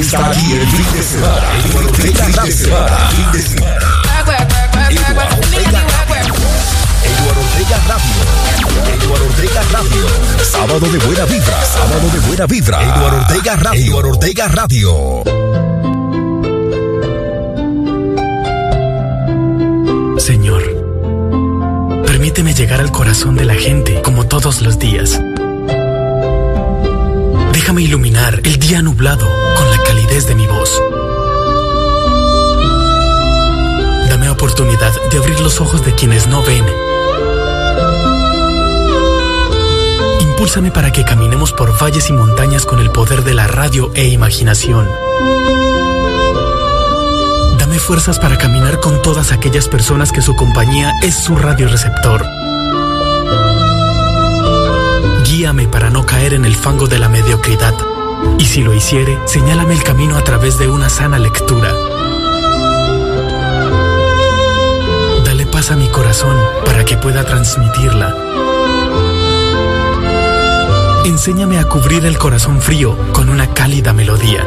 está aquí el fin de semana. Ortega fin de semana. Fin de semana. Eduardo Ortega Radio. Eduardo Ortega Radio. Eduardo Ortega Radio. Sábado de buena vibra. Sábado de buena vibra. Eduardo Ortega Radio. Eduardo Ortega Radio. Señor, permíteme llegar al corazón de la gente como todos los días. Déjame iluminar el día nublado con la calidez de mi voz. Dame oportunidad de abrir los ojos de quienes no ven. Impúlsame para que caminemos por valles y montañas con el poder de la radio e imaginación. Dame fuerzas para caminar con todas aquellas personas que su compañía es su radioreceptor. Guíame para no caer en el fango de la mediocridad. Y si lo hiciere, señálame el camino a través de una sana lectura. Dale paz a mi corazón para que pueda transmitirla. Enséñame a cubrir el corazón frío con una cálida melodía.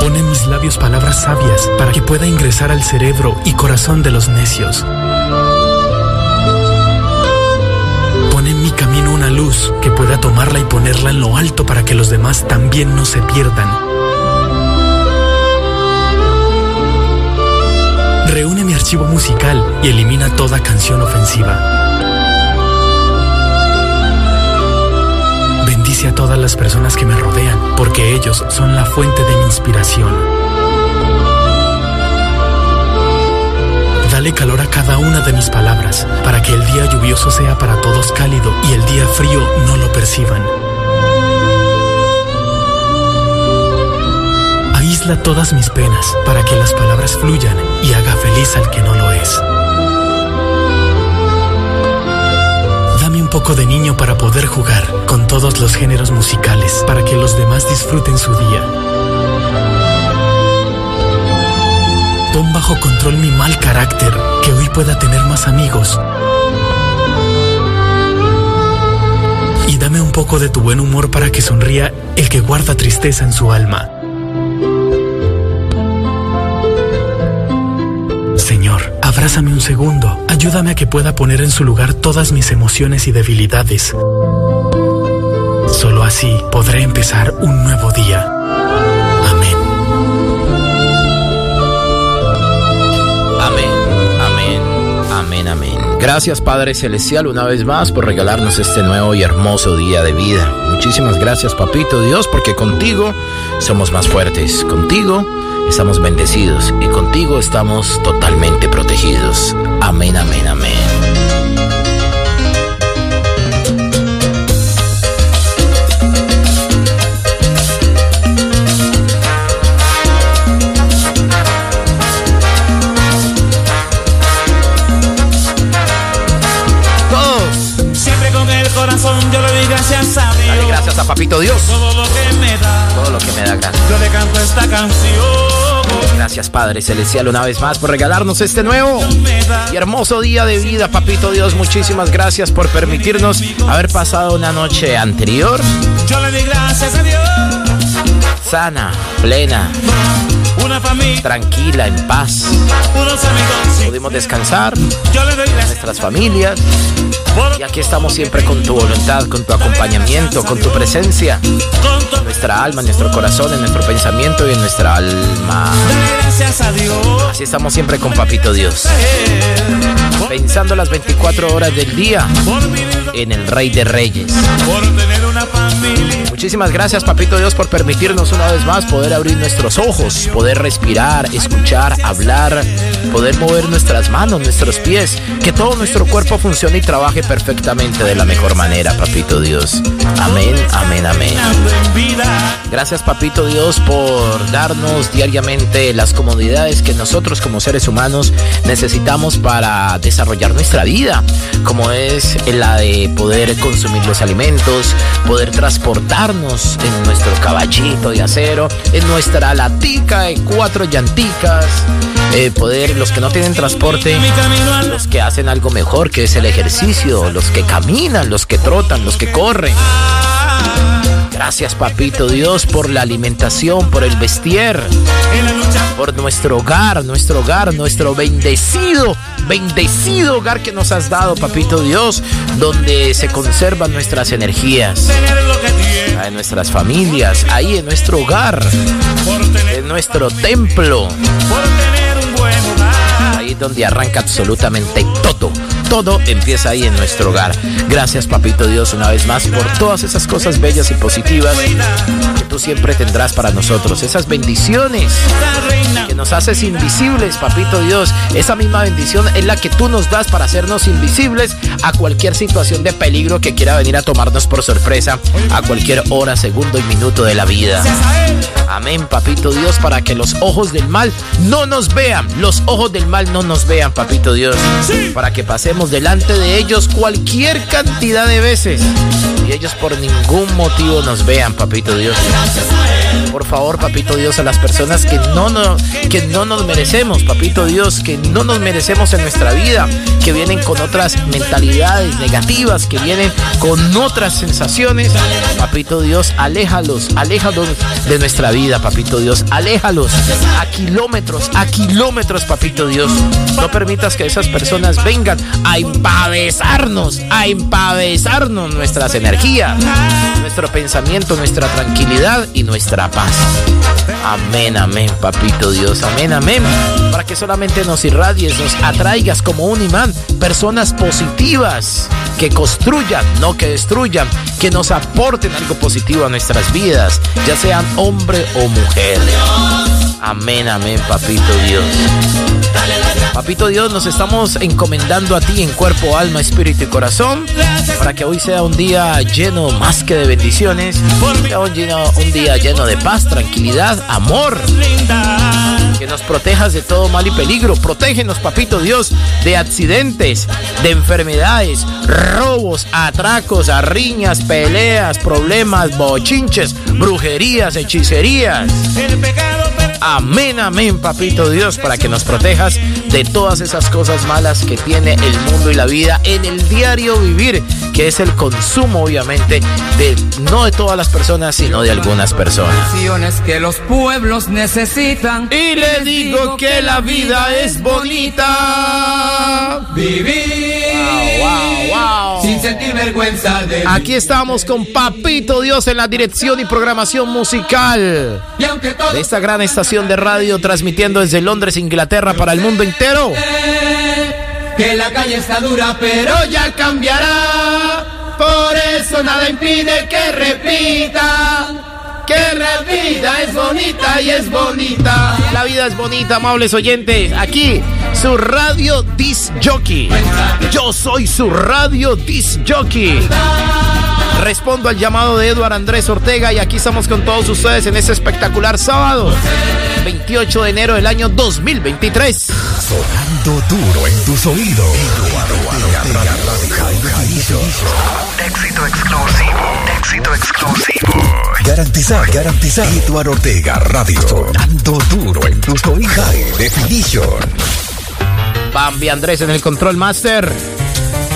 Pone en mis labios palabras sabias para que pueda ingresar al cerebro y corazón de los necios. Que pueda tomarla y ponerla en lo alto para que los demás también no se pierdan. Reúne mi archivo musical y elimina toda canción ofensiva. Bendice a todas las personas que me rodean, porque ellos son la fuente de mi inspiración. Dale calor a cada una de mis palabras, para que el día lluvioso sea para todos cálido y el día frío no lo perciban. Aísla todas mis penas, para que las palabras fluyan y haga feliz al que no lo es. Dame un poco de niño para poder jugar con todos los géneros musicales, para que los demás disfruten su día. Pon bajo control mi mal carácter, que hoy pueda tener más amigos. Y dame un poco de tu buen humor para que sonría el que guarda tristeza en su alma. Señor, abrázame un segundo. Ayúdame a que pueda poner en su lugar todas mis emociones y debilidades. Solo así podré empezar un nuevo día. Gracias Padre Celestial una vez más por regalarnos este nuevo y hermoso día de vida. Muchísimas gracias Papito Dios porque contigo somos más fuertes. Contigo estamos bendecidos y contigo estamos totalmente protegidos. Amén, amén, amén. Padre Celestial una vez más por regalarnos este nuevo y hermoso día de vida, Papito Dios. Muchísimas gracias por permitirnos haber pasado una noche anterior Yo le doy gracias a Dios. sana, plena, tranquila, en paz. Pudimos descansar, nuestras familias. Y aquí estamos siempre con tu voluntad, con tu acompañamiento, con tu presencia. En nuestra alma, en nuestro corazón, en nuestro pensamiento y en nuestra alma. Así estamos siempre con Papito Dios. Pensando las 24 horas del día en el Rey de Reyes. Muchísimas gracias, Papito Dios, por permitirnos una vez más poder abrir nuestros ojos, poder respirar, escuchar, hablar, poder mover nuestras manos, nuestros pies, que todo nuestro cuerpo funcione y trabaje perfectamente de la mejor manera, Papito Dios. Amén, amén, amén. Gracias, Papito Dios, por darnos diariamente las comodidades que nosotros como seres humanos necesitamos para desarrollar nuestra vida, como es la de poder consumir los alimentos, poder transportarnos en nuestro caballito de acero, en nuestra latica de cuatro llanticas, eh, poder, los que no tienen transporte, los que hacen algo mejor, que es el ejercicio, los que caminan, los que trotan, los que corren Gracias, papito Dios, por la alimentación, por el vestir, por nuestro hogar, nuestro hogar, nuestro bendecido, bendecido hogar que nos has dado, papito Dios, donde se conservan nuestras energías, en nuestras familias, ahí en nuestro hogar, en nuestro templo. Ahí donde arranca absolutamente todo empieza ahí en nuestro hogar. Gracias, Papito Dios, una vez más por todas esas cosas bellas y positivas que tú siempre tendrás para nosotros. Esas bendiciones que nos haces invisibles, Papito Dios. Esa misma bendición es la que tú nos das para hacernos invisibles a cualquier situación de peligro que quiera venir a tomarnos por sorpresa a cualquier hora, segundo y minuto de la vida. Amén, Papito Dios, para que los ojos del mal no nos vean. Los ojos del mal no nos vean, Papito Dios. Para que pasemos delante de ellos cualquier cantidad de veces y ellos por ningún motivo nos vean, papito Dios. Por favor, papito Dios, a las personas que no, no, que no nos merecemos, papito Dios, que no nos merecemos en nuestra vida, que vienen con otras mentalidades negativas, que vienen con otras sensaciones, papito Dios, aléjalos, aléjalos de nuestra vida, papito Dios, aléjalos a kilómetros, a kilómetros, papito Dios. No permitas que esas personas vengan a empavesarnos, a empavesarnos nuestras energías, nuestro pensamiento, nuestra tranquilidad y nuestra paz. Amén, amén, papito Dios, amén, amén. Para que solamente nos irradies, nos atraigas como un imán personas positivas que construyan, no que destruyan, que nos aporten algo positivo a nuestras vidas, ya sean hombre o mujer. Amén, amén, papito Dios. Papito Dios, nos estamos encomendando a ti en cuerpo, alma, espíritu y corazón para que hoy sea un día lleno más que de bendiciones, un, un día lleno de paz, tranquilidad, amor. Que nos protejas de todo mal y peligro. Protégenos, papito Dios, de accidentes, de enfermedades, robos, atracos, arriñas, peleas, problemas, bochinches, brujerías, hechicerías. Amén, amén, papito Dios, para que nos protejas de todas esas cosas malas que tiene el mundo y la vida en el diario vivir, que es el consumo, obviamente, de no de todas las personas, sino de algunas personas. que los pueblos necesitan. Y le digo que la vida es bonita. Vivir. Wow, wow, Sin sentir vergüenza de. Aquí estamos con Papito Dios en la dirección y programación musical de esta gran estación de radio transmitiendo desde Londres, Inglaterra para el mundo entero. Que la calle está dura, pero ya cambiará. Por eso nada impide que repita. Que la vida es bonita y es bonita. La vida es bonita, amables oyentes. Aquí, su radio Disc Jockey. Yo soy su radio Disc Jockey. Respondo al llamado de Eduardo Andrés Ortega y aquí estamos con todos ustedes en este espectacular sábado, 28 de enero del año 2023. Sonando duro en tus oídos. Un éxito exclusivo. Un éxito exclusivo. Garantizar, garantizar. Eduardo Ortega Radio. Sonando duro en tus oídos. High Definition. Bambi Andrés en el control master.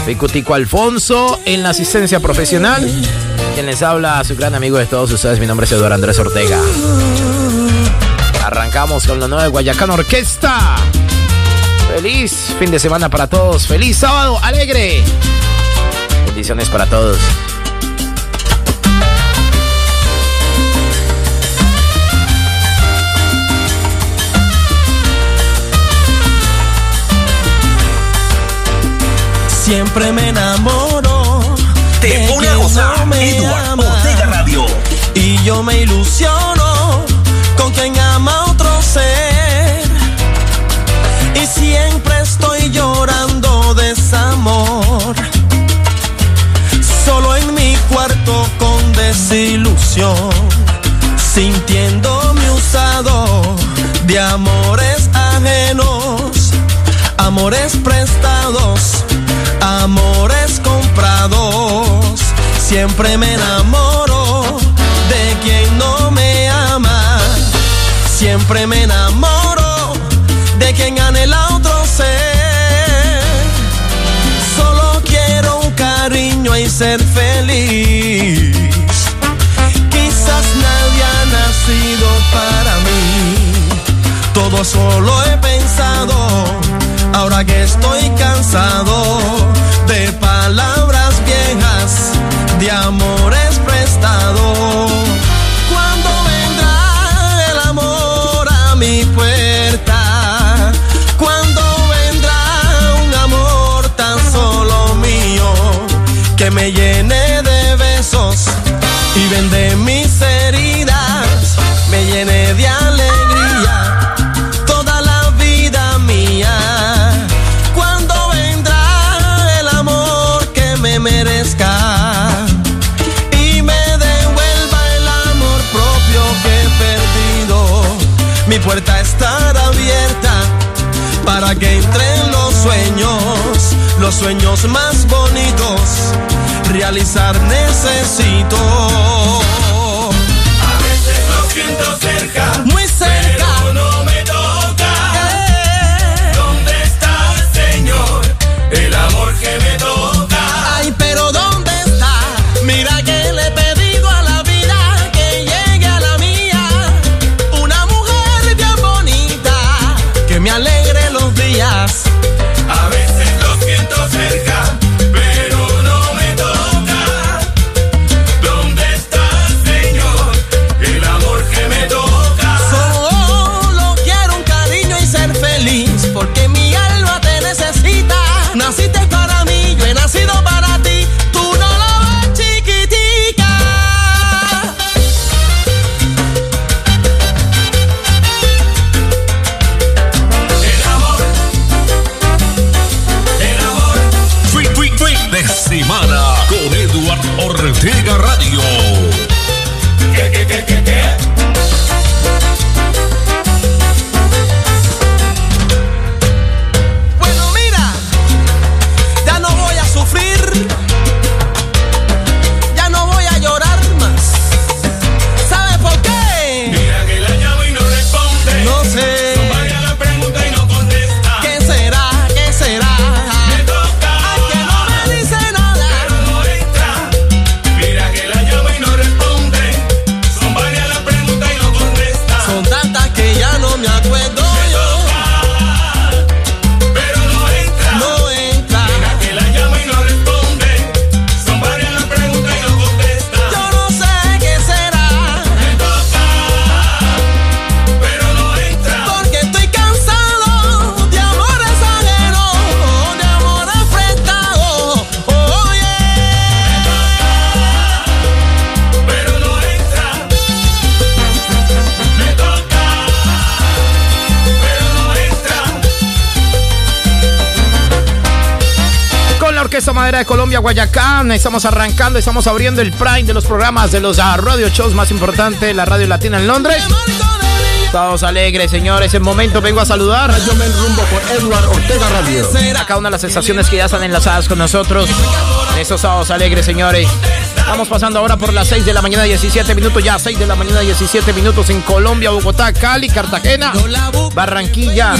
Picutico Alfonso en la asistencia profesional. Quien les habla, su gran amigo de todos ustedes, mi nombre es Eduardo Andrés Ortega. Arrancamos con la nueva Guayacán Orquesta. Feliz fin de semana para todos. Feliz sábado alegre. Bendiciones para todos. Siempre me enamoro. Te pone a gozar. no me Eduardo ama. Ortega Radio. Y yo me ilusiono con quien ama a otro ser. Y siempre estoy llorando desamor. Solo en mi cuarto con desilusión. Sintiéndome usado de amores ajenos. Amores prestados, amores comprados. Siempre me enamoro de quien no me ama. Siempre me enamoro de quien anhela otro ser. Solo quiero un cariño y ser feliz. Quizás nadie ha nacido para algo solo he pensado, ahora que estoy cansado de palabras viejas, de amores prestados. ¿Cuándo vendrá el amor a mi puerta? ¿Cuándo vendrá un amor tan solo mío que me llene de besos y vende que entren los sueños, los sueños más bonitos, realizar necesito. De Colombia, Guayacán, estamos arrancando, estamos abriendo el prime de los programas de los ah, radio shows más importantes, la radio latina en Londres. Todos alegres, señores. En momento vengo a saludar Yo me rumbo por Edward Ortega Radio. será. a cada una de las estaciones que ya están enlazadas con nosotros en estos sábados alegres, señores. Estamos pasando ahora por las 6 de la mañana, 17 minutos, ya 6 de la mañana, 17 minutos en Colombia, Bogotá, Cali, Cartagena, Barranquilla.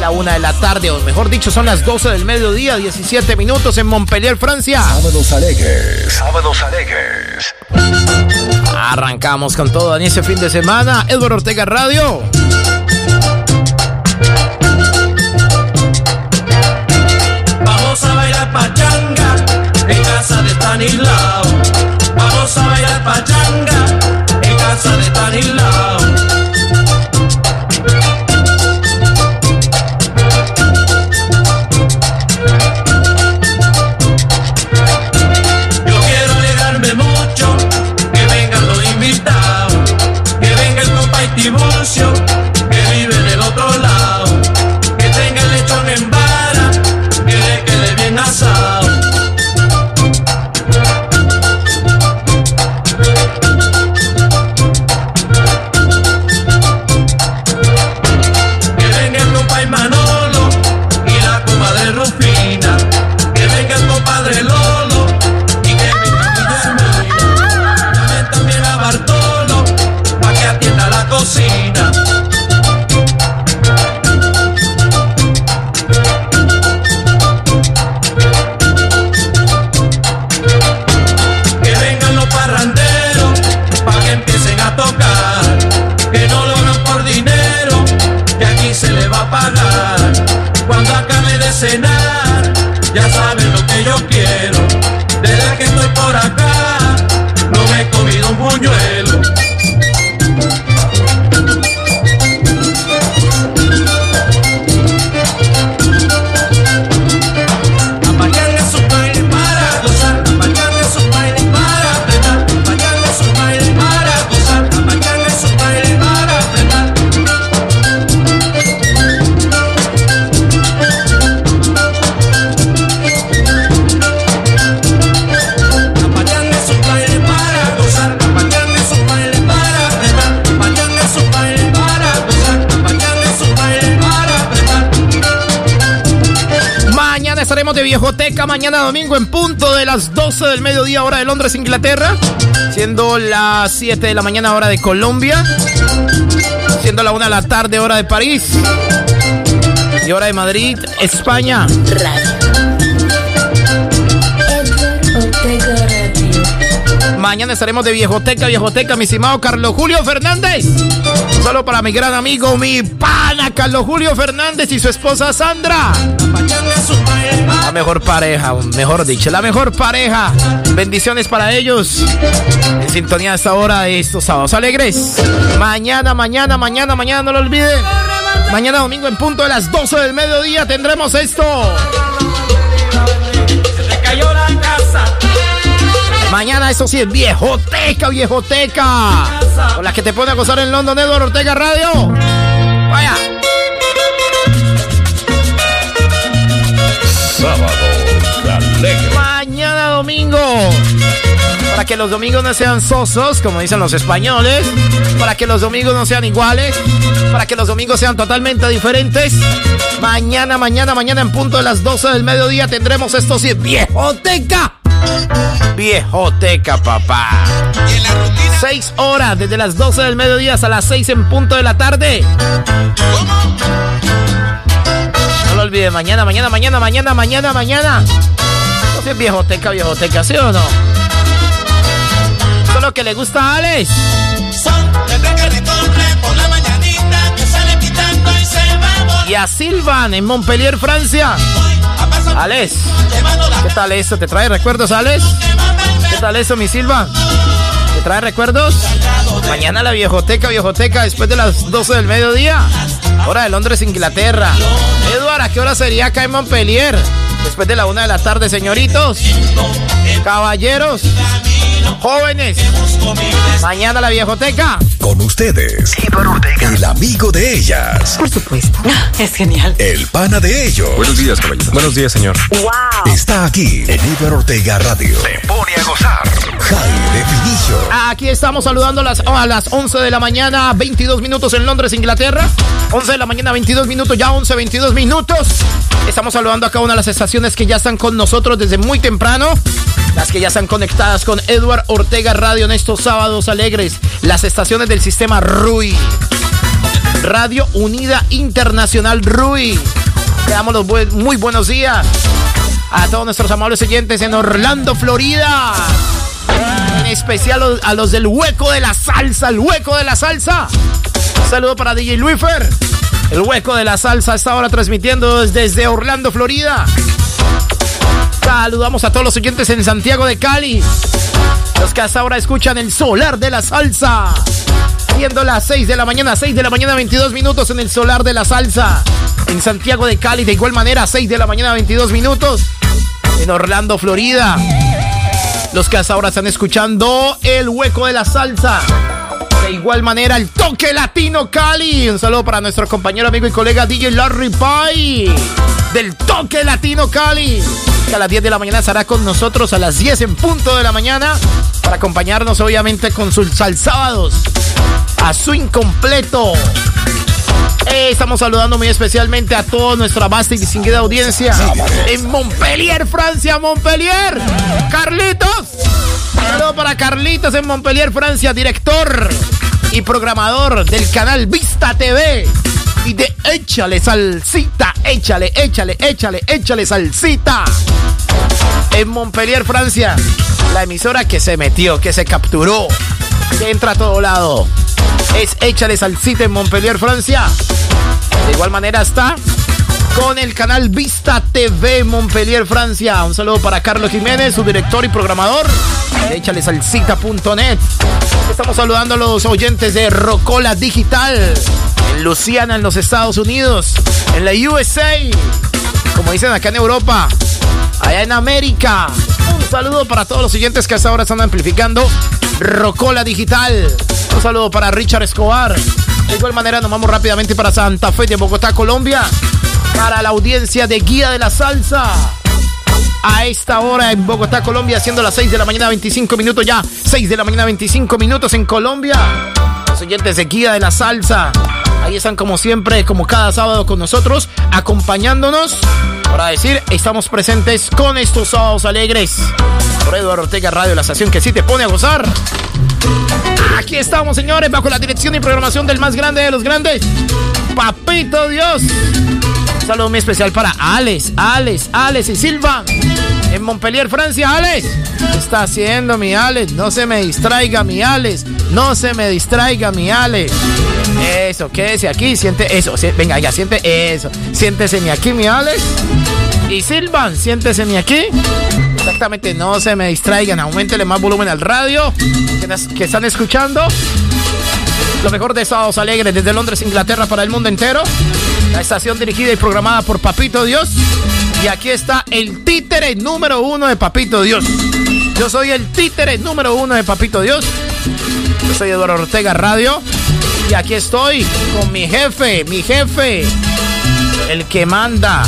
La una de la tarde, o mejor dicho, son las 12 del mediodía, 17 minutos en Montpellier, Francia. Sábados alegres. Sábados alegres. Arrancamos con todo en ese fin de semana. Edward Ortega Radio. Vamos a bailar pachanga en casa de Stanislao. Vamos a bailar pachanga en casa de Stanislao. Domingo en punto de las 12 del mediodía hora de Londres, Inglaterra. Siendo las 7 de la mañana hora de Colombia. Siendo la 1 de la tarde hora de París. Y hora de Madrid, España. Mañana estaremos de Viejoteca, Viejoteca, mi estimado Carlos Julio Fernández. Solo para mi gran amigo, mi pana Carlos Julio Fernández y su esposa Sandra. La mejor pareja, mejor dicho, la mejor pareja. Bendiciones para ellos. En sintonía a esta hora de estos sábados alegres. Mañana, mañana, mañana, mañana, no lo olviden. Mañana domingo en punto de las 12 del mediodía tendremos esto. Mañana, eso sí, es viejoteca, viejoteca. Con la que te pone a gozar en London, Edward Ortega Radio. Vaya. Sábado alegre. Mañana domingo. Para que los domingos no sean sosos, como dicen los españoles. Para que los domingos no sean iguales. Para que los domingos sean totalmente diferentes. Mañana, mañana, mañana en punto de las 12 del mediodía tendremos esto sí, viejoteca. Viejoteca, papá. Seis horas, desde las 12 del mediodía hasta las 6 en punto de la tarde. No lo olvide, mañana, mañana, mañana, mañana, mañana, mañana. Sé, viejoteca, viejoteca, ¿sí o no? Eso es lo que le gusta a Alex. Y a Silvan en Montpellier, Francia. Alex, ¿qué tal eso? ¿Te trae recuerdos, Alex? ¿Qué tal eso, mi Silva? ¿Te trae recuerdos? Mañana la viejoteca, viejoteca, después de las 12 del mediodía. Hora de Londres, Inglaterra. Eduard, ¿a qué hora sería acá en Montpellier? Después de la una de la tarde, señoritos. Caballeros. Jóvenes. Mañana la viejoteca. Con ustedes, el amigo de ellas, Por supuesto. Es genial. el pana de ellos. Buenos días, caballero. Buenos días, señor. Está aquí en Iber Ortega Radio. Te pone a gozar. High Definition. Aquí estamos saludando a las, a las 11 de la mañana, 22 minutos en Londres, Inglaterra. 11 de la mañana, 22 minutos, ya 11, 22 minutos. Estamos saludando a cada una de las estaciones que ya están con nosotros desde muy temprano. Las que ya están conectadas con Edward Ortega Radio en estos sábados alegres. Las estaciones del sistema RUI. Radio Unida Internacional RUI. Damos los muy buenos días a todos nuestros amables oyentes en Orlando, Florida. En especial a los- del hueco de la salsa, el hueco de la salsa. Saludo para DJ Luifer. El hueco de la salsa está ahora transmitiendo desde Orlando, Florida. Saludamos a todos los oyentes en Santiago de Cali. Los que hasta ahora escuchan el solar de la salsa. Siendo las 6 de la mañana, 6 de la mañana, 22 minutos en el solar de la salsa. En Santiago de Cali, de igual manera, 6 de la mañana, 22 minutos. En Orlando, Florida. Los que hasta ahora están escuchando el hueco de la salsa. De igual manera, el toque latino Cali. Un saludo para nuestro compañero, amigo y colega DJ Larry Pie. Del toque latino Cali. A las 10 de la mañana estará con nosotros a las 10 en punto de la mañana. Para acompañarnos, obviamente, con sus salsábados. A su incompleto. Eh, estamos saludando muy especialmente a toda nuestra vasta y distinguida audiencia en Montpellier, Francia, Montpellier. Carlitos. Saludo para Carlitos en Montpellier, Francia, director y programador del canal Vista TV. Y de Échale Salsita, échale, échale, échale, échale Salsita. En Montpellier, Francia, la emisora que se metió, que se capturó, que entra a todo lado. Es Échale Salsita en Montpellier, Francia. De igual manera está con el canal Vista TV Montpellier, Francia. Un saludo para Carlos Jiménez, su director y programador de échalesalsita.net. Estamos saludando a los oyentes de Rocola Digital en Luciana, en los Estados Unidos, en la USA, como dicen acá en Europa, allá en América. Un saludo para todos los oyentes que hasta ahora están amplificando Rocola Digital. Un saludo para Richard Escobar. De igual manera nos vamos rápidamente para Santa Fe de Bogotá, Colombia. Para la audiencia de Guía de la Salsa. A esta hora en Bogotá, Colombia, siendo las 6 de la mañana 25 minutos ya. 6 de la mañana 25 minutos en Colombia. Los oyentes de Guía de la Salsa. Ahí están como siempre, como cada sábado con nosotros, acompañándonos para decir, estamos presentes con estos sábados alegres. Por Eduardo Ortega Radio, la estación que sí te pone a gozar. Aquí estamos, señores, bajo la dirección y programación del más grande de los grandes, Papito Dios. Saludo muy especial para Alex, Alex, Alex y Silva. En Montpellier, Francia, Alex. ¿Qué está haciendo mi Alex? No se me distraiga mi Alex. No se me distraiga mi Alex. Eso, quédese aquí, siente eso. venga, ya, siente eso. Siéntese mi aquí, mi Alex. Y Silvan, siéntese mi aquí. Exactamente, no se me distraigan. Aumentele más volumen al radio que, están escuchando. Lo mejor de Sábados Alegres desde Londres, Inglaterra para el mundo entero. La estación dirigida y programada por Papito Dios. Y aquí está el títere número uno de Papito Dios. Yo soy el títere número uno de Papito Dios. Yo soy Eduardo Ortega Radio. Y aquí estoy con mi jefe, mi jefe, el que manda.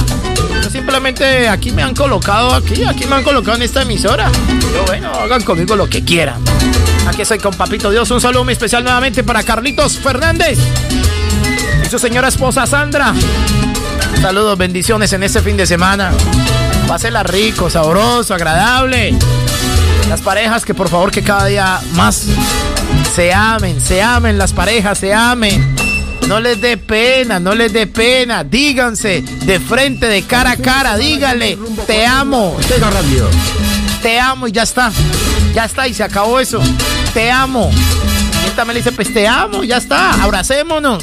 simplemente aquí me han colocado, aquí, aquí me han colocado en esta emisora. Yo, bueno, hagan conmigo lo que quieran. Aquí estoy con Papito Dios. Un saludo muy especial nuevamente para Carlitos Fernández y su señora esposa Sandra. Saludos, bendiciones en este fin de semana. Pásela rico, sabroso, agradable. Las parejas que por favor que cada día más se amen, se amen las parejas, se amen. No les dé pena, no les dé pena. Díganse de frente, de cara a cara, dígale, te amo. Te amo y ya está. Ya está y se acabó eso. Te amo. Y esta me dice, pues te amo, ya está. Abracémonos.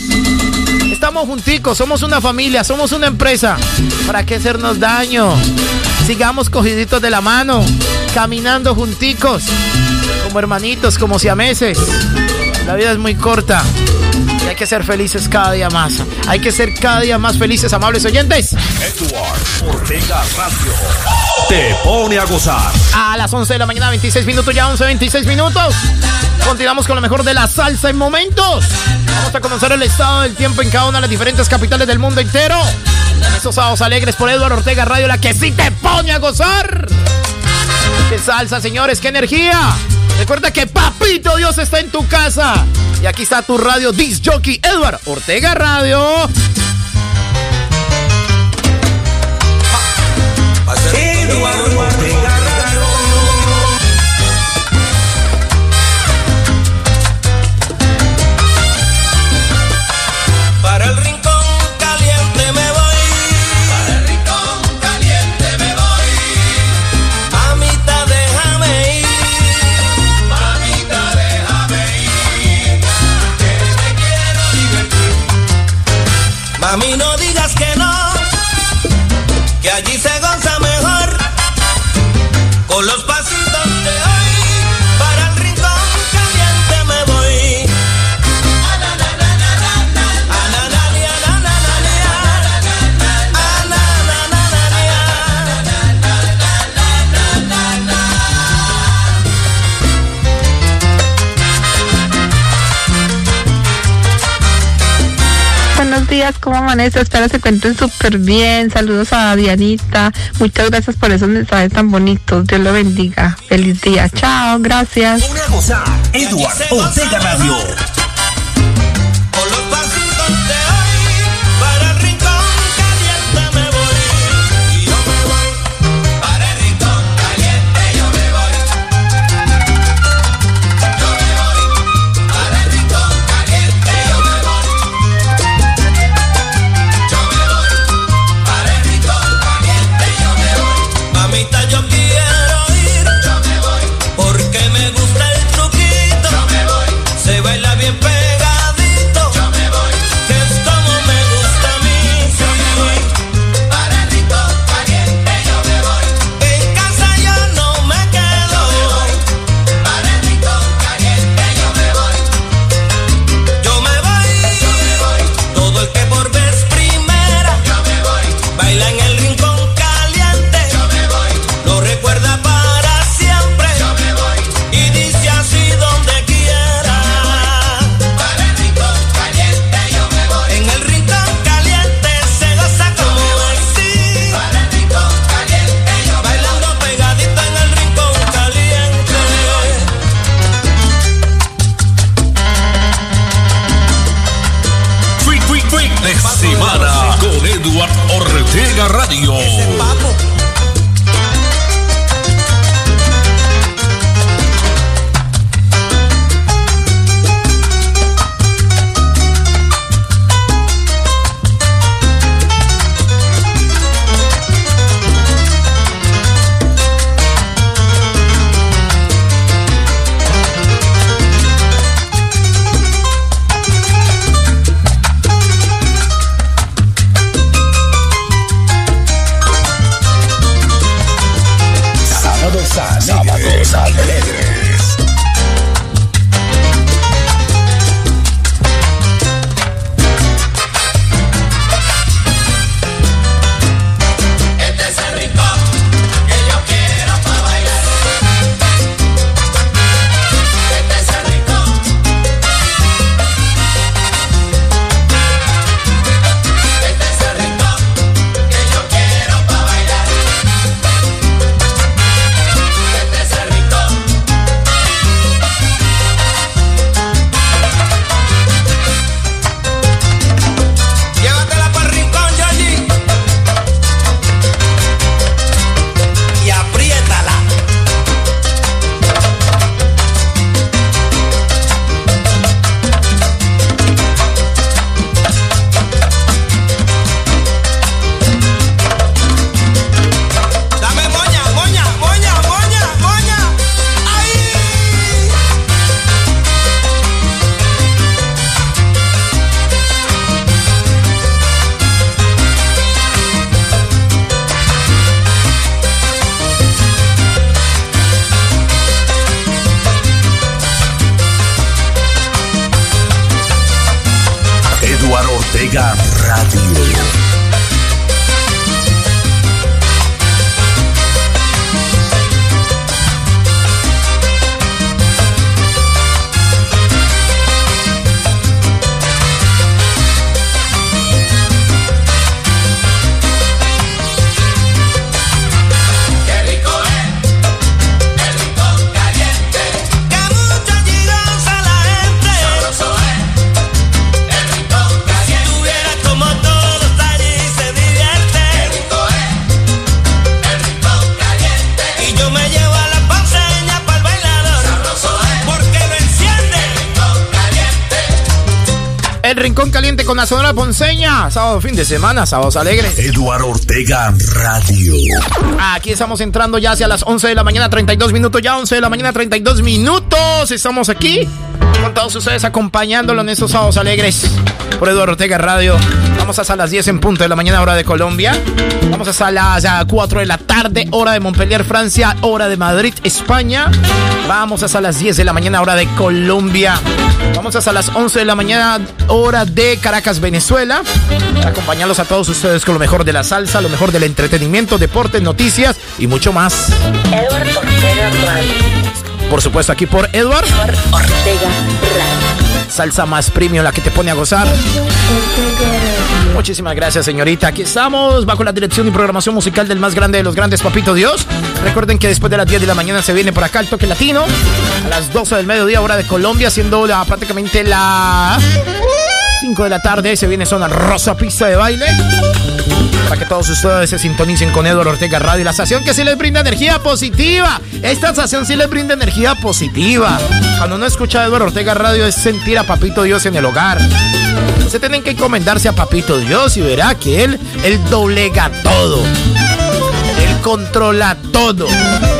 Estamos junticos, somos una familia, somos una empresa. ¿Para qué hacernos daño? Sigamos cogiditos de la mano, caminando junticos, como hermanitos, como siameses. La vida es muy corta hay que ser felices cada día más. Hay que ser cada día más felices, amables oyentes. Edward Ortega Radio te pone a gozar. A las 11 de la mañana, 26 minutos, ya 11, 26 minutos. Continuamos con lo mejor de la salsa en momentos. Vamos a conocer el estado del tiempo en cada una de las diferentes capitales del mundo entero. Esos sábados alegres por Eduardo Ortega Radio, la que sí te pone a gozar. ¡Qué salsa, señores! ¡Qué energía! Recuerda que Papito Dios está en tu casa. Y aquí está tu radio Disc Jockey Eduardo Ortega Radio. ¿Cómo amanece? Espero se encuentren súper bien. Saludos a Dianita. Muchas gracias por esos mensajes tan bonitos. Dios lo bendiga. Feliz día. Chao, gracias. Sonora Ponceña. Sábado, fin de semana, sábados alegres. Eduardo Ortega Radio. Aquí estamos entrando ya hacia las 11 de la mañana, 32 minutos. Ya 11 de la mañana, 32 minutos. Estamos aquí con todos ustedes acompañándolo en estos sábados alegres por Eduardo Ortega Radio. Vamos hasta las 10 en punto de la mañana, hora de Colombia. Vamos hasta las 4 de la tarde, hora de Montpellier, Francia, hora de Madrid, España. Vamos hasta las 10 de la mañana, hora de Colombia. Vamos hasta las 11 de la mañana, hora de Caracas, Venezuela. Para acompañarlos a todos ustedes con lo mejor de la salsa, lo mejor del entretenimiento, deportes, noticias y mucho más. Edward Ortega Radio. Por supuesto, aquí por Edward. Edward Ortega Radio salsa más premium, la que te pone a gozar. Muchísimas gracias, señorita. Aquí estamos, bajo la dirección y programación musical del más grande de los grandes, Papito Dios. Recuerden que después de las 10 de la mañana se viene por acá el toque latino. A las 12 del mediodía, hora de Colombia, siendo prácticamente la 5 de la tarde, se viene zona rosa pista de baile. Para que todos ustedes se sintonicen con Eduardo Ortega Radio, la estación que sí les brinda energía positiva. Esta estación sí les brinda energía positiva. Cuando uno escucha a Eduardo Ortega Radio es sentir a Papito Dios en el hogar. Se tienen que encomendarse a Papito Dios y verá que él, él doblega todo. Controla todo.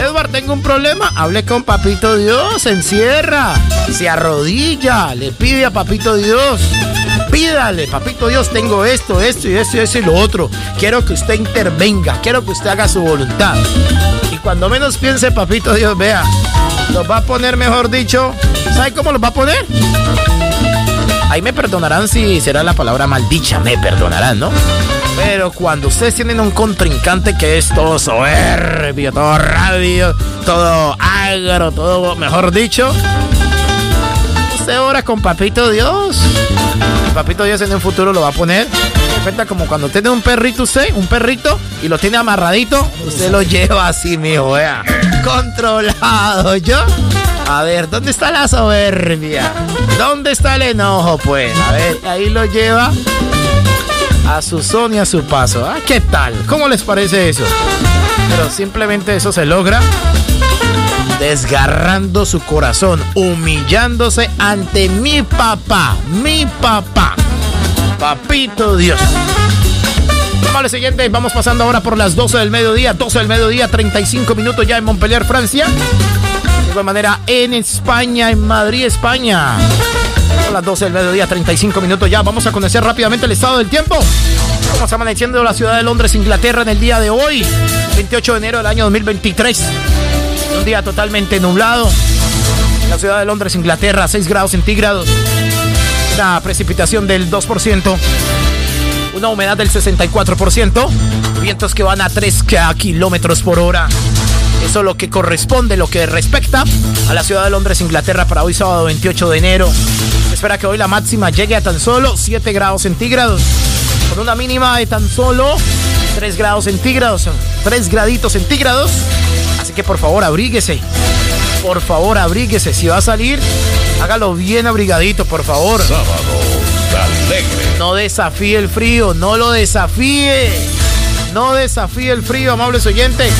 Edward, tengo un problema. Hable con Papito Dios, se encierra, se arrodilla, le pide a Papito Dios pídale, papito Dios, tengo esto, esto y esto y eso y lo otro. Quiero que usted intervenga, quiero que usted haga su voluntad. Y cuando menos piense, papito Dios, vea, los va a poner, mejor dicho, ¿sabe cómo los va a poner? Ahí me perdonarán si será la palabra maldicha, me perdonarán, ¿no? Pero cuando ustedes tienen un contrincante que es todo soberbio, todo radio, todo agro, todo, mejor dicho, usted ora con Papito Dios papito Dios en un futuro lo va a poner. Cuenta como cuando tiene un perrito usted, un perrito, y lo tiene amarradito, usted lo lleva así, mijo, vea. Controlado, ¿yo? A ver, ¿dónde está la soberbia? ¿Dónde está el enojo, pues? A ver, ahí lo lleva. A su son y a su paso. ¿Ah? ¿Qué tal? ¿Cómo les parece eso? Pero simplemente eso se logra desgarrando su corazón, humillándose ante mi papá, mi papá, papito Dios. Vamos siguiente, vamos pasando ahora por las 12 del mediodía, 12 del mediodía, 35 minutos ya en Montpellier, Francia. Igual manera en España, en Madrid, España. Son las 12 del mediodía, 35 minutos ya. Vamos a conocer rápidamente el estado del tiempo. Vamos amaneciendo la ciudad de Londres, Inglaterra, en el día de hoy, 28 de enero del año 2023. Un día totalmente nublado. La ciudad de Londres, Inglaterra, 6 grados centígrados. Una precipitación del 2%. Una humedad del 64%. Vientos que van a 3 kilómetros por hora. Eso es lo que corresponde, lo que respecta a la ciudad de Londres, Inglaterra, para hoy sábado 28 de enero. Se espera que hoy la máxima llegue a tan solo 7 grados centígrados. Con una mínima de tan solo 3 grados centígrados. 3 graditos centígrados. Así que por favor, abríguese. Por favor, abríguese. Si va a salir, hágalo bien abrigadito, por favor. Sábado alegre. No desafíe el frío, no lo desafíe. No desafíe el frío, amables oyentes.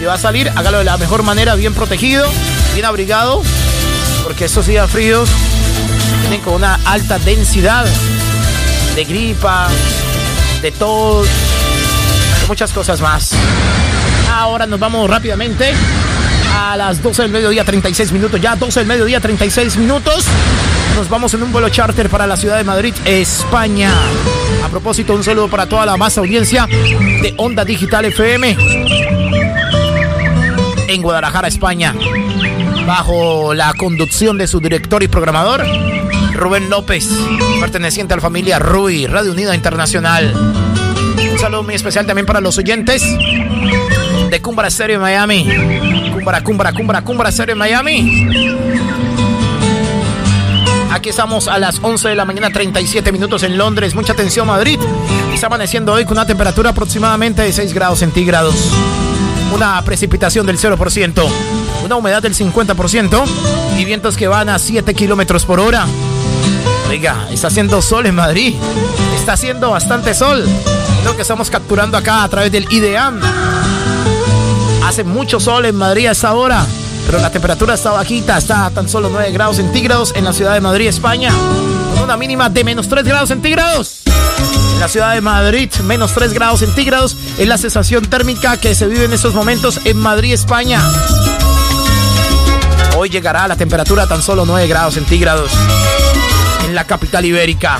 Si va a salir, hágalo de la mejor manera, bien protegido, bien abrigado, porque estos días fríos vienen con una alta densidad de gripa, de tos, de muchas cosas más. Ahora nos vamos rápidamente a las 12 del mediodía, 36 minutos. Ya 12 del mediodía, 36 minutos. Nos vamos en un vuelo charter para la ciudad de Madrid, España. A propósito, un saludo para toda la más audiencia de Onda Digital FM en Guadalajara, España. Bajo la conducción de su director y programador, Rubén López, perteneciente a la familia Rui, Radio Unida Internacional. Un saludo muy especial también para los oyentes de Cumbra Stereo en Miami. Cumbra, Cumbra, Cumbra, Cumbra Stereo en Miami. Aquí estamos a las 11 de la mañana, 37 minutos en Londres. Mucha atención, Madrid. Está amaneciendo hoy con una temperatura aproximadamente de 6 grados centígrados. Una precipitación del 0%. Una humedad del 50%. Y vientos que van a 7 kilómetros por hora. Oiga, está haciendo sol en Madrid. Está haciendo bastante sol. Lo que estamos capturando acá a través del IDEAM. Hace mucho sol en Madrid a esta hora, pero la temperatura está bajita, está a tan solo 9 grados centígrados en la ciudad de Madrid, España, con una mínima de menos 3 grados centígrados. La ciudad de Madrid, menos 3 grados centígrados es la sensación térmica que se vive en estos momentos en Madrid, España. Hoy llegará la temperatura tan solo 9 grados centígrados en la capital ibérica.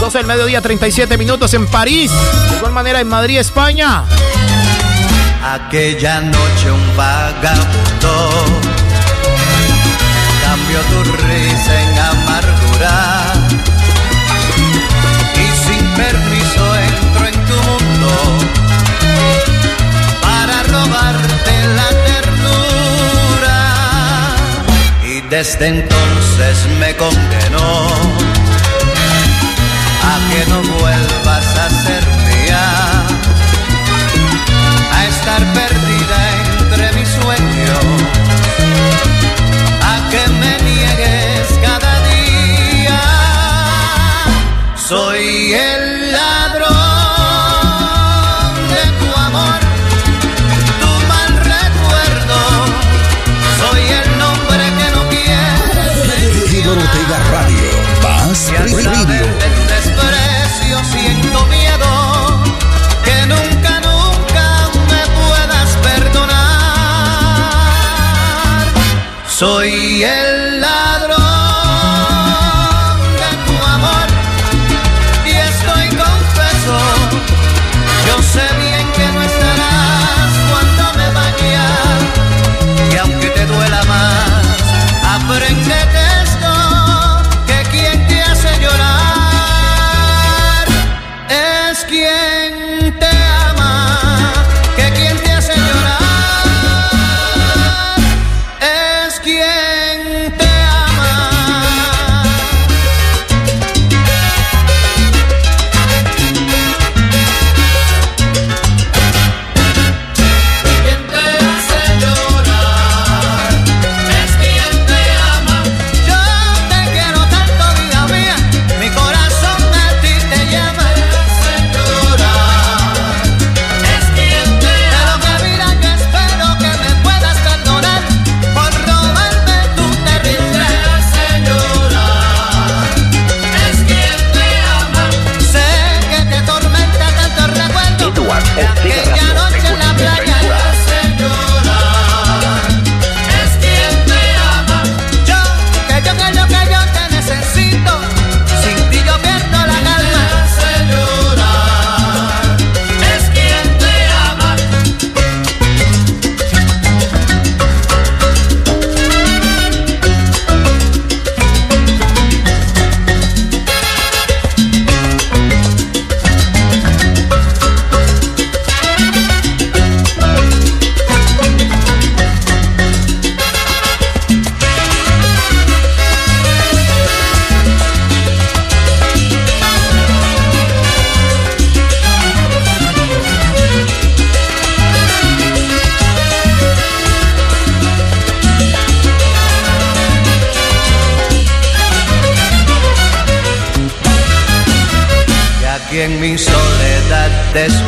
12 del mediodía, 37 minutos en París. De igual manera en Madrid, España. Aquella noche un vagabundo cambió tu risa en desde entonces me condenó a que no vuelvas Paz Y soledad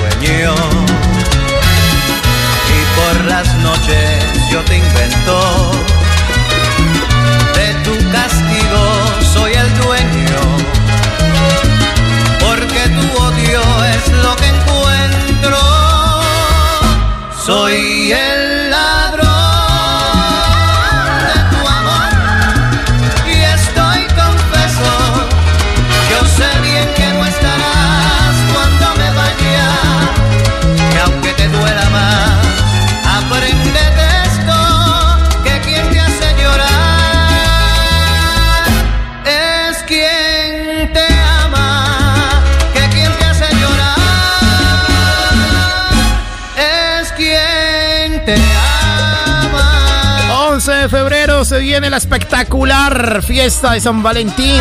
espectacular fiesta de San Valentín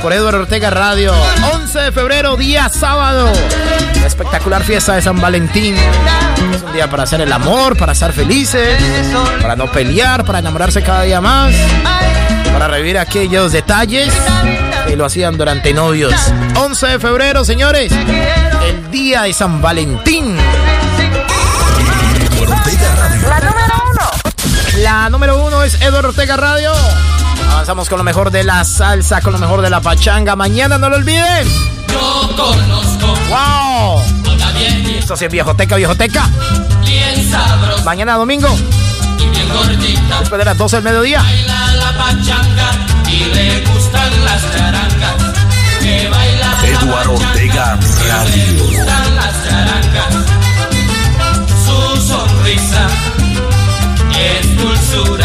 por Eduardo Ortega Radio. 11 de febrero, día sábado. La espectacular fiesta de San Valentín. Es un día para hacer el amor, para estar felices, para no pelear, para enamorarse cada día más, para revivir aquellos detalles que lo hacían durante novios. 11 de febrero, señores, el día de San Valentín. La número uno es Eduardo Ortega Radio. Avanzamos con lo mejor de la salsa, con lo mejor de la pachanga. Mañana no lo olviden. Yo conozco ¡Wow! bien, Esto sí es viejoteca, viejoteca. bien sabrosa Mañana domingo, y bien gordita. después de las 12 del mediodía. Baila la pachanga y le gustan las charangas. Que baila la Eduardo Ortega le Radio. gustan las charangas. Es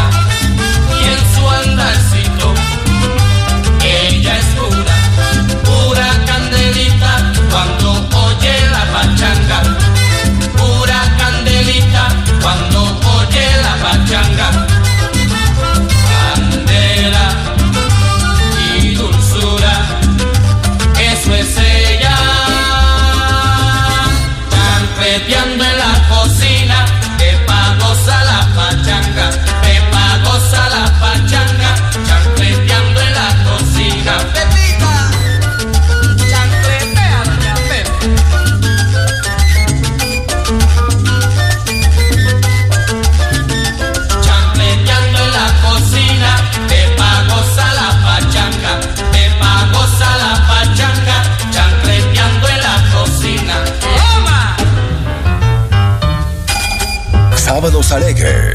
alegres.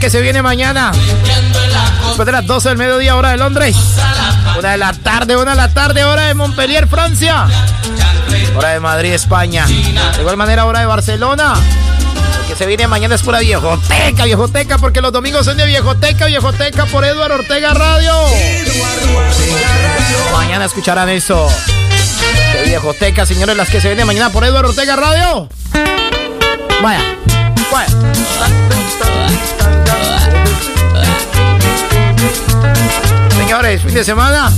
Que se viene mañana. Después de las 12 del mediodía, hora de Londres. Una de la tarde, una de la tarde, hora de Montpellier, Francia. Hora de Madrid, España. De igual manera, hora de Barcelona. Lo que se viene mañana es pura viejoteca, viejoteca, porque los domingos son de viejoteca, viejoteca por Eduardo Ortega Radio. Mañana escucharán eso. De viejoteca, señores, las que se vienen mañana por Eduardo Ortega Radio. Vaya, vaya. Señores, fin de semana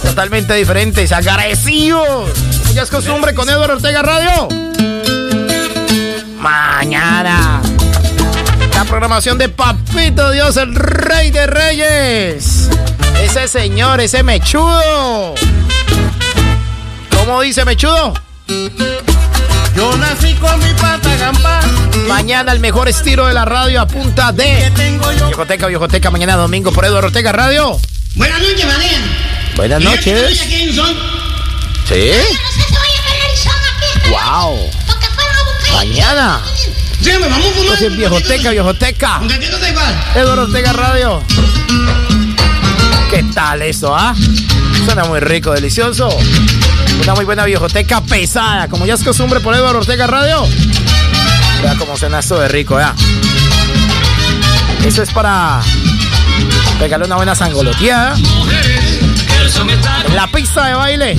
totalmente diferentes, agradecidos. Ya es costumbre con Eduardo Ortega Radio. Mañana. La programación de Papito Dios, el Rey de Reyes. Ese señor, ese mechudo. ¿Cómo dice mechudo? Yo nací con mi pata gamba. Mañana el mejor estilo de la radio a punta de Viejoteca, Viejoteca, mañana domingo por Eduardo Ortega Radio. Buenas noches, María. Buenas noches. ¿Sí? ¡Wow! Mañana. Sígueme, vamos a fumar. Entonces, Viejoteca, Viejoteca. Aunque aquí no da igual. Eduardo Ortega Radio. ¿Qué tal eso, ah? Suena muy rico, delicioso. Una muy buena viejoteca pesada, como ya es costumbre por Eduardo Ortega Radio. Vea cómo suena esto de rico, ya. Eso es para pegarle una buena sangoloteada. La pista de baile.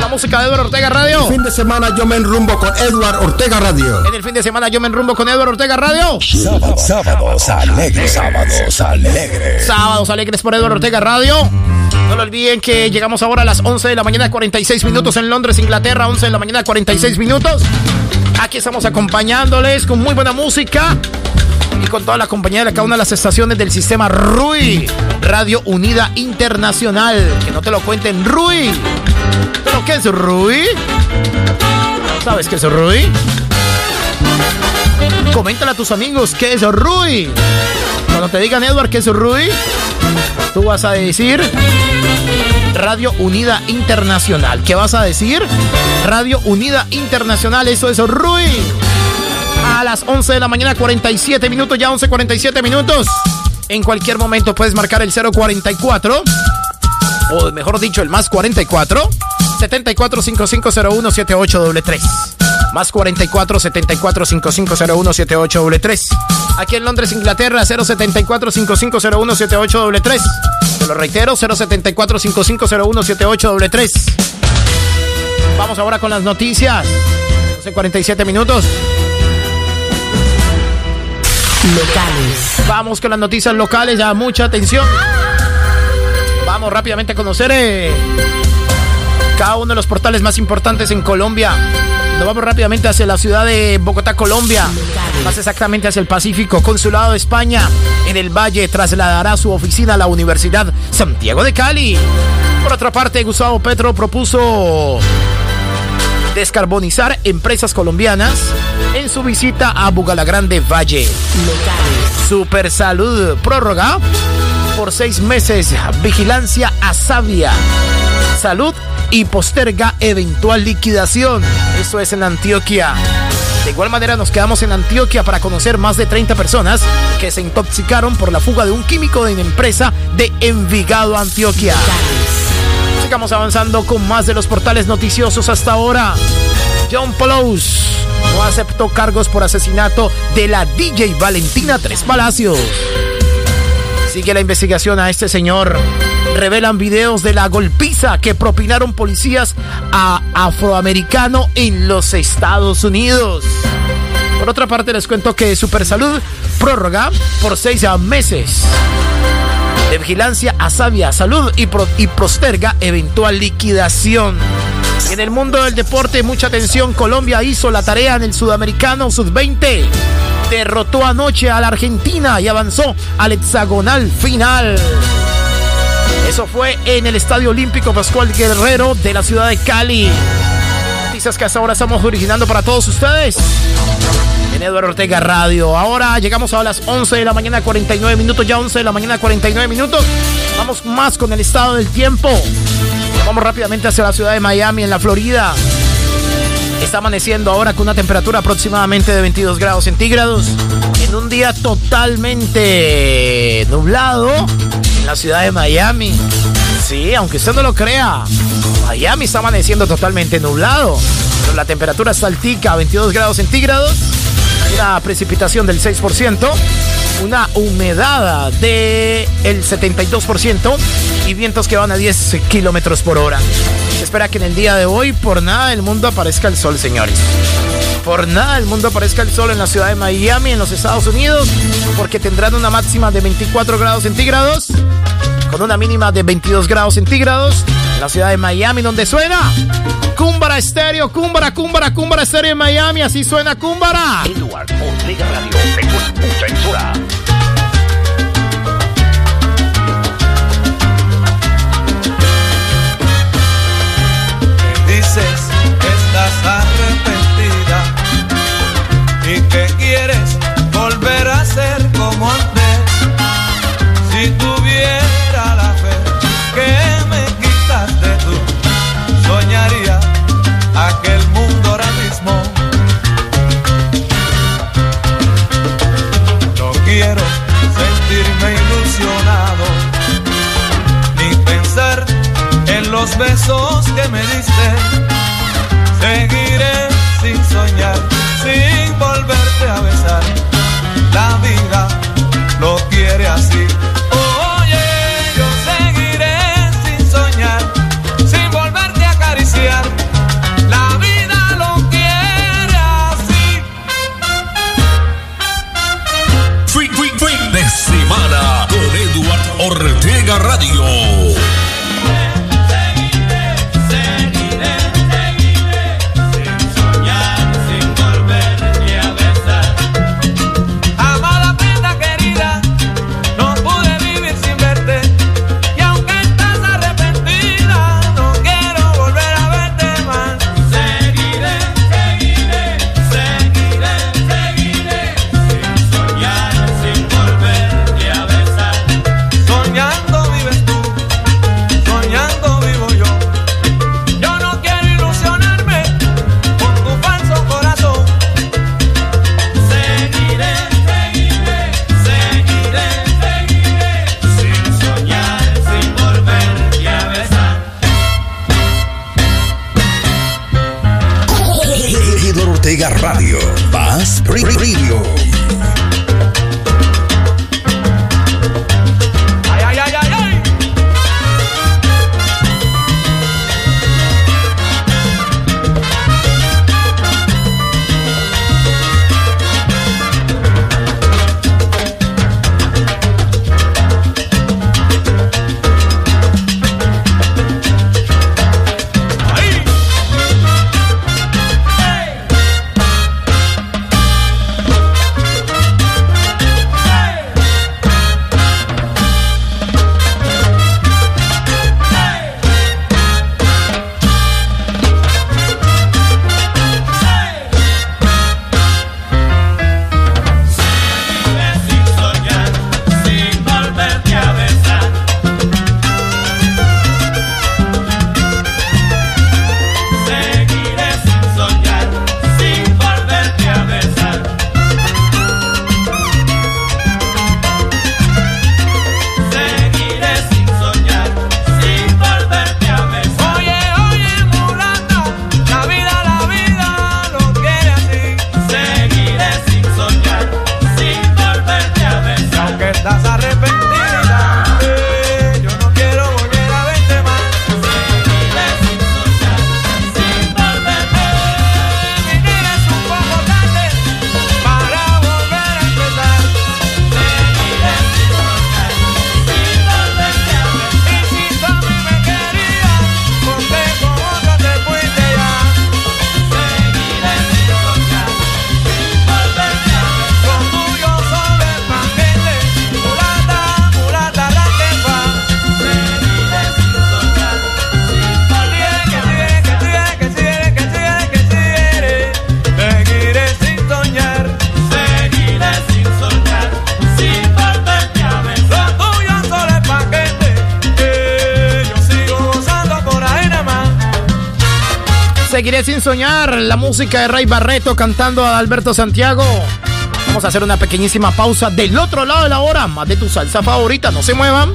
La música de Eduardo Ortega Radio. El fin de semana yo me enrumbo con Eduardo Ortega Radio. En el fin de semana yo me enrumbo con Eduardo Ortega Radio. sábados alegres. Sábados alegres. Sábados alegres por Eduardo Ortega Radio. No lo olviden que llegamos ahora a las 11 de la mañana, 46 minutos en Londres, Inglaterra. 11 de la mañana, 46 minutos. Aquí estamos acompañándoles con muy buena música y con toda la compañía de cada una de las estaciones del sistema RUI, Radio Unida Internacional. Que no te lo cuenten, RUI. ¿Pero qué es RUI? ¿Sabes qué es RUI? Coméntale a tus amigos qué es RUI. Cuando te digan, Edward, qué es RUI, tú vas a decir Radio Unida Internacional. ¿Qué vas a decir? Radio Unida Internacional, eso es RUI a las 11 de la mañana, 47 minutos, ya 11, 47 minutos. En cualquier momento puedes marcar el 044, o mejor dicho, el más 44, 74 5501 7833. Más 44 74 5501 7833. Aquí en Londres, Inglaterra, 074 5501 7833. Te lo reitero, 074 5501 7833. Vamos ahora con las noticias. 12, 47 minutos. Locales. Vamos con las noticias locales, ya mucha atención. Vamos rápidamente a conocer eh, cada uno de los portales más importantes en Colombia. Nos vamos rápidamente hacia la ciudad de Bogotá, Colombia. Más exactamente hacia el Pacífico. Consulado de España en el Valle trasladará su oficina a la Universidad Santiago de Cali. Por otra parte, Gustavo Petro propuso descarbonizar empresas colombianas en su visita a Bugalagrande Valle. Super Salud prórroga por seis meses. Vigilancia a Sabia. Salud y posterga eventual liquidación. Eso es en Antioquia. De igual manera nos quedamos en Antioquia para conocer más de 30 personas que se intoxicaron por la fuga de un químico de una empresa de Envigado, Antioquia. Sigamos avanzando con más de los portales noticiosos hasta ahora. John Pelosi no aceptó cargos por asesinato de la DJ Valentina Tres Palacios. Sigue la investigación a este señor. Revelan videos de la golpiza que propinaron policías a afroamericano en los Estados Unidos. Por otra parte, les cuento que Supersalud prórroga por seis meses de vigilancia a Sabia Salud y, pro, y posterga eventual liquidación. En el mundo del deporte, mucha atención. Colombia hizo la tarea en el Sudamericano Sub-20. Derrotó anoche a la Argentina y avanzó al hexagonal final. Eso fue en el Estadio Olímpico Pascual Guerrero de la ciudad de Cali. Noticias que hasta ahora estamos originando para todos ustedes. Eduardo Ortega Radio. Ahora llegamos a las 11 de la mañana, 49 minutos. Ya 11 de la mañana, 49 minutos. Vamos más con el estado del tiempo. Vamos rápidamente hacia la ciudad de Miami, en la Florida. Está amaneciendo ahora con una temperatura aproximadamente de 22 grados centígrados. En un día totalmente nublado en la ciudad de Miami. Sí, aunque usted no lo crea, Miami está amaneciendo totalmente nublado. Pero la temperatura está altica, 22 grados centígrados. Una precipitación del 6%. Una humedad del 72% y vientos que van a 10 kilómetros por hora. Se espera que en el día de hoy, por nada del mundo, aparezca el sol, señores. Por nada del mundo aparezca el sol en la ciudad de Miami, en los Estados Unidos, porque tendrán una máxima de 24 grados centígrados, con una mínima de 22 grados centígrados, en la ciudad de Miami, donde suena Cúmbara Estéreo, Cúmbara, Cúmbara, Cúmbara Estéreo en Miami, así suena Cúmbara. Eduard Ortega Radio, mucha emisora. besos. La música de Ray Barreto cantando a Alberto Santiago. Vamos a hacer una pequeñísima pausa del otro lado de la hora, más de tu salsa favorita, no se muevan.